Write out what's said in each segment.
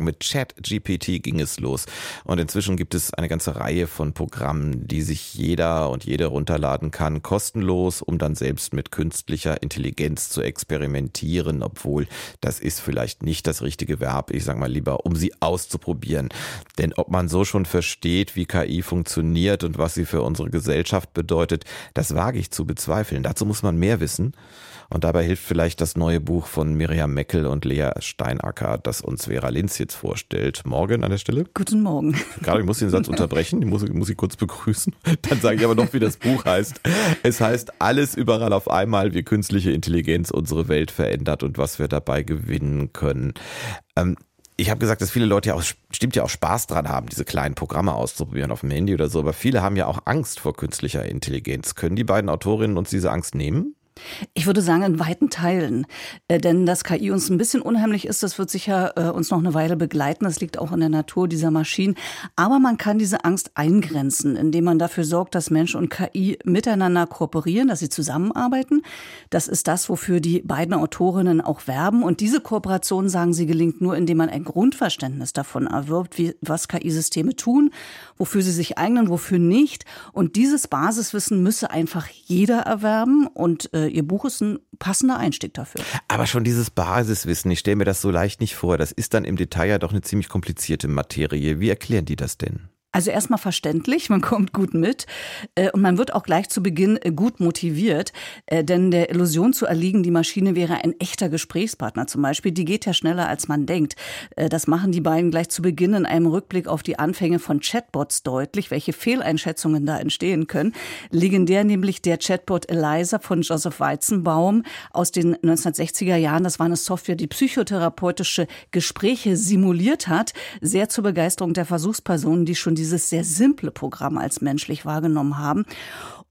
mit ChatGPT ging es los. Und inzwischen gibt es eine ganze Reihe von Programmen, die sich jeder und jede runterladen kann, kostenlos, um dann selbst mit künstlicher Intelligenz zu experimentieren, obwohl das ist vielleicht nicht das richtige Verb. Ich sage mal lieber, um sie auszuprobieren. Denn ob man so schon versteht, wie KI funktioniert und was sie für unsere Gesellschaft bedeutet, das wage ich zu bezweifeln. Dazu muss man mehr wissen. Und dabei hilft vielleicht das neue Buch von Miriam Meckel und Lea Steinacker, das uns Vera Linz jetzt vorstellt. Morgen an der Stelle. Guten Morgen. Gerade, ich muss den Satz unterbrechen, ich muss, muss ich kurz begrüßen. Dann sage ich aber noch, wie das Buch heißt. Es heißt Alles überall auf einmal, wie künstliche Intelligenz unsere Welt verändert und was wir dabei gewinnen können. Ähm, ich habe gesagt, dass viele Leute ja auch, stimmt ja auch Spaß dran haben, diese kleinen Programme auszuprobieren auf dem Handy oder so, aber viele haben ja auch Angst vor künstlicher Intelligenz. Können die beiden Autorinnen uns diese Angst nehmen? Ich würde sagen, in weiten Teilen. Äh, denn dass KI uns ein bisschen unheimlich ist, das wird sicher äh, uns noch eine Weile begleiten. Das liegt auch in der Natur dieser Maschinen. Aber man kann diese Angst eingrenzen, indem man dafür sorgt, dass Mensch und KI miteinander kooperieren, dass sie zusammenarbeiten. Das ist das, wofür die beiden Autorinnen auch werben. Und diese Kooperation, sagen sie, gelingt nur, indem man ein Grundverständnis davon erwirbt, wie, was KI-Systeme tun, wofür sie sich eignen, wofür nicht. Und dieses Basiswissen müsse einfach jeder erwerben und äh, Ihr Buch ist ein passender Einstieg dafür. Aber schon dieses Basiswissen, ich stelle mir das so leicht nicht vor. Das ist dann im Detail ja doch eine ziemlich komplizierte Materie. Wie erklären die das denn? Also erstmal verständlich, man kommt gut mit äh, und man wird auch gleich zu Beginn äh, gut motiviert, äh, denn der Illusion zu erliegen, die Maschine wäre ein echter Gesprächspartner zum Beispiel, die geht ja schneller als man denkt. Das machen die beiden gleich zu Beginn in einem Rückblick auf die Anfänge von Chatbots deutlich, welche Fehleinschätzungen da entstehen können. Legendär nämlich der Chatbot Eliza von Joseph Weizenbaum aus den 1960er Jahren. Das war eine Software, die psychotherapeutische Gespräche simuliert hat, sehr zur Begeisterung der Versuchspersonen, die schon dieses sehr simple Programm als menschlich wahrgenommen haben.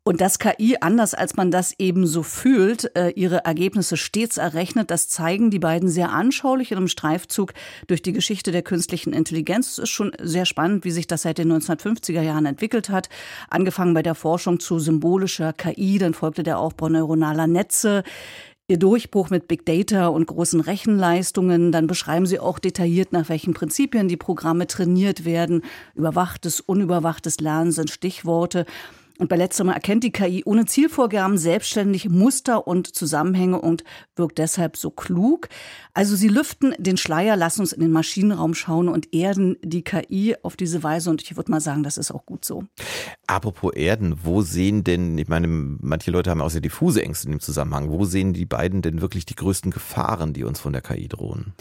Und dass KI, anders als man das eben so fühlt, äh, ihre Ergebnisse stets errechnet, das zeigen die beiden sehr anschaulich in einem Streifzug durch die Geschichte der künstlichen Intelligenz. Es ist schon sehr spannend, wie sich das seit den 1950er Jahren entwickelt hat. Angefangen bei der Forschung zu symbolischer KI, dann folgte der Aufbau neuronaler Netze. Ihr Durchbruch mit Big Data und großen Rechenleistungen, dann beschreiben Sie auch detailliert, nach welchen Prinzipien die Programme trainiert werden. Überwachtes, unüberwachtes Lernen sind Stichworte. Und bei letzterem erkennt die KI ohne Zielvorgaben selbstständig Muster und Zusammenhänge und wirkt deshalb so klug. Also sie lüften den Schleier, lassen uns in den Maschinenraum schauen und erden die KI auf diese Weise. Und ich würde mal sagen, das ist auch gut so. Apropos Erden, wo sehen denn, ich meine, manche Leute haben auch sehr diffuse Ängste in dem Zusammenhang. Wo sehen die beiden denn wirklich die größten Gefahren, die uns von der KI drohen?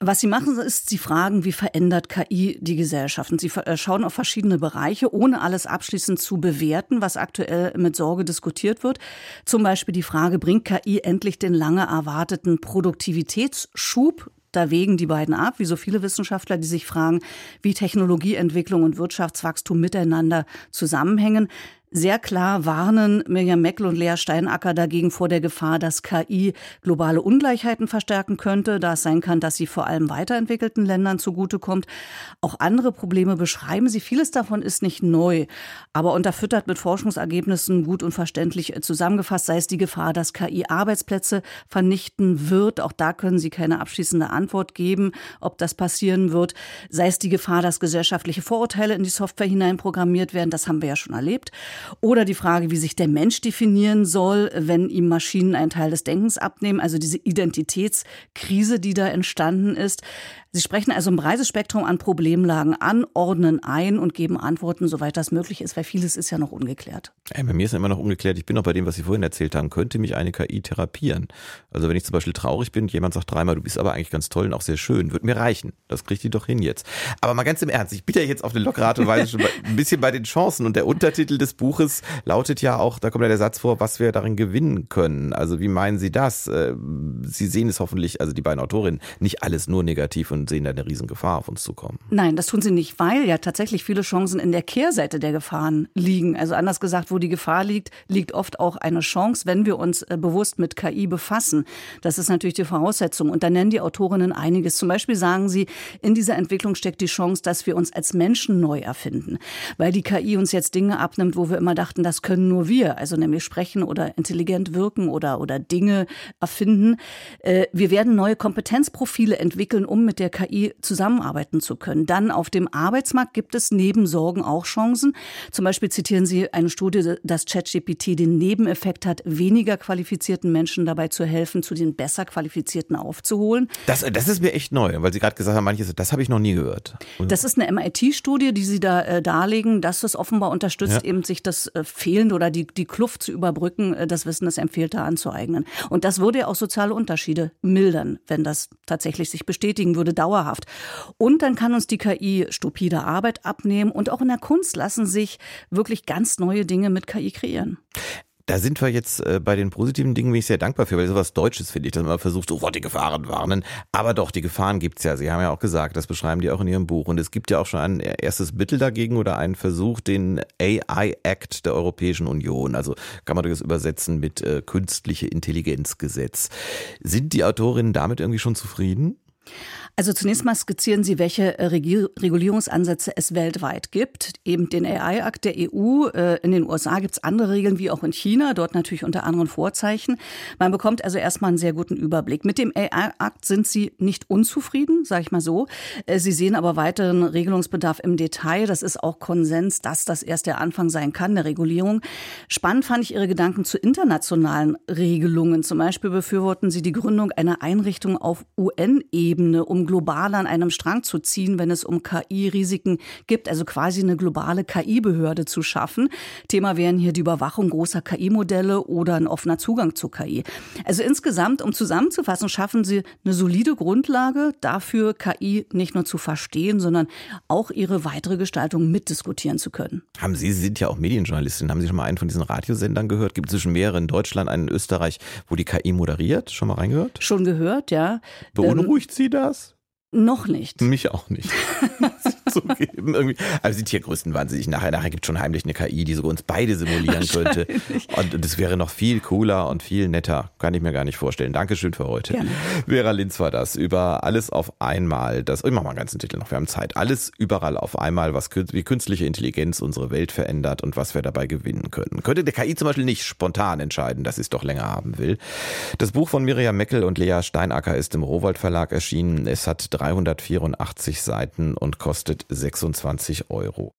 Was sie machen, ist, sie fragen, wie verändert KI die Gesellschaft? Und sie äh, schauen auf verschiedene Bereiche, ohne alles abschließend zu bewerten was aktuell mit Sorge diskutiert wird. Zum Beispiel die Frage, bringt KI endlich den lange erwarteten Produktivitätsschub? Da wägen die beiden ab, wie so viele Wissenschaftler, die sich fragen, wie Technologieentwicklung und Wirtschaftswachstum miteinander zusammenhängen. Sehr klar warnen Mirjam Meckel und Lea Steinacker dagegen vor der Gefahr, dass KI globale Ungleichheiten verstärken könnte, da es sein kann, dass sie vor allem weiterentwickelten Ländern zugutekommt. Auch andere Probleme beschreiben sie. Vieles davon ist nicht neu, aber unterfüttert mit Forschungsergebnissen gut und verständlich zusammengefasst, sei es die Gefahr, dass KI Arbeitsplätze vernichten wird. Auch da können sie keine abschließende Antwort geben, ob das passieren wird. Sei es die Gefahr, dass gesellschaftliche Vorurteile in die Software hineinprogrammiert werden. Das haben wir ja schon erlebt. Oder die Frage, wie sich der Mensch definieren soll, wenn ihm Maschinen einen Teil des Denkens abnehmen. Also diese Identitätskrise, die da entstanden ist. Sie sprechen also ein breites Spektrum an Problemlagen an, ordnen ein und geben Antworten, soweit das möglich ist, weil vieles ist ja noch ungeklärt. Ey, bei mir ist immer noch ungeklärt. Ich bin noch bei dem, was Sie vorhin erzählt haben. Könnte mich eine KI therapieren? Also wenn ich zum Beispiel traurig bin, jemand sagt dreimal, du bist aber eigentlich ganz toll und auch sehr schön, würde mir reichen. Das kriegt die doch hin jetzt. Aber mal ganz im Ernst, ich bin ja jetzt auf eine lockere Art und Weise schon ein bisschen bei den Chancen und der Untertitel des Buches lautet ja auch, da kommt ja der Satz vor, was wir darin gewinnen können. Also wie meinen Sie das? Äh, Sie sehen es hoffentlich, also die beiden Autorinnen, nicht alles nur negativ und und sehen da eine riesen auf uns zukommen. Nein, das tun sie nicht, weil ja tatsächlich viele Chancen in der Kehrseite der Gefahren liegen. Also anders gesagt, wo die Gefahr liegt, liegt oft auch eine Chance, wenn wir uns äh, bewusst mit KI befassen. Das ist natürlich die Voraussetzung. Und da nennen die Autorinnen einiges. Zum Beispiel sagen sie, in dieser Entwicklung steckt die Chance, dass wir uns als Menschen neu erfinden. Weil die KI uns jetzt Dinge abnimmt, wo wir immer dachten, das können nur wir. Also nämlich sprechen oder intelligent wirken oder, oder Dinge erfinden. Äh, wir werden neue Kompetenzprofile entwickeln, um mit der KI zusammenarbeiten zu können. Dann auf dem Arbeitsmarkt gibt es neben Sorgen auch Chancen. Zum Beispiel zitieren Sie eine Studie, dass ChatGPT den Nebeneffekt hat, weniger qualifizierten Menschen dabei zu helfen, zu den besser qualifizierten aufzuholen. Das, das ist mir echt neu, weil Sie gerade gesagt haben, manches, das habe ich noch nie gehört. Das ist eine MIT-Studie, die Sie da äh, darlegen, dass es offenbar unterstützt, ja. eben sich das äh, Fehlende oder die, die Kluft zu überbrücken, äh, das Wissen des Empfehlter anzueignen. Und das würde ja auch soziale Unterschiede mildern, wenn das tatsächlich sich bestätigen würde, dauerhaft. Und dann kann uns die KI stupide Arbeit abnehmen und auch in der Kunst lassen sich wirklich ganz neue Dinge mit KI kreieren. Da sind wir jetzt äh, bei den positiven Dingen, bin ich sehr dankbar für, weil sowas Deutsches finde ich, dass man versucht, sofort die Gefahren warnen. Aber doch, die Gefahren gibt's ja. Sie haben ja auch gesagt, das beschreiben die auch in Ihrem Buch. Und es gibt ja auch schon ein erstes Mittel dagegen oder einen Versuch, den AI Act der Europäischen Union. Also kann man das übersetzen mit äh, künstliche Intelligenzgesetz. Sind die Autorinnen damit irgendwie schon zufrieden? Also zunächst mal skizzieren Sie, welche äh, Regulierungsansätze es weltweit gibt. Eben den AI-Akt der EU. Äh, in den USA gibt es andere Regeln wie auch in China, dort natürlich unter anderen Vorzeichen. Man bekommt also erstmal einen sehr guten Überblick. Mit dem AI-Akt sind Sie nicht unzufrieden, sage ich mal so. Äh, Sie sehen aber weiteren Regelungsbedarf im Detail. Das ist auch Konsens, dass das erst der Anfang sein kann, der Regulierung. Spannend fand ich Ihre Gedanken zu internationalen Regelungen. Zum Beispiel befürworten Sie die Gründung einer Einrichtung auf UN-Ebene, um global an einem Strang zu ziehen, wenn es um KI-Risiken gibt, also quasi eine globale KI-Behörde zu schaffen. Thema wären hier die Überwachung großer KI-Modelle oder ein offener Zugang zu KI. Also insgesamt, um zusammenzufassen, schaffen Sie eine solide Grundlage dafür, KI nicht nur zu verstehen, sondern auch ihre weitere Gestaltung mitdiskutieren zu können. Haben Sie, Sie sind ja auch Medienjournalistin, haben Sie schon mal einen von diesen Radiosendern gehört? Gibt es zwischen mehreren in Deutschland, einen in Österreich, wo die KI moderiert? Schon mal reingehört? Schon gehört, ja. Beunruhigt ähm, Sie das? Noch nicht. Mich auch nicht. zugeben. Irgendwie. Aber sind hier größten wahnsinnig. Nachher, nachher gibt es schon heimlich eine KI, die sogar uns beide simulieren könnte. Und das wäre noch viel cooler und viel netter. Kann ich mir gar nicht vorstellen. Dankeschön für heute. Gerne. Vera Linz war das. Über alles auf einmal. Das, ich mach mal einen ganzen Titel noch. Wir haben Zeit. Alles überall auf einmal, was wie künstliche Intelligenz unsere Welt verändert und was wir dabei gewinnen können. Könnte der KI zum Beispiel nicht spontan entscheiden, dass sie es doch länger haben will. Das Buch von Miriam Meckel und Lea Steinacker ist im Rowold Verlag erschienen. Es hat 384 Seiten und kostet 26 Euro.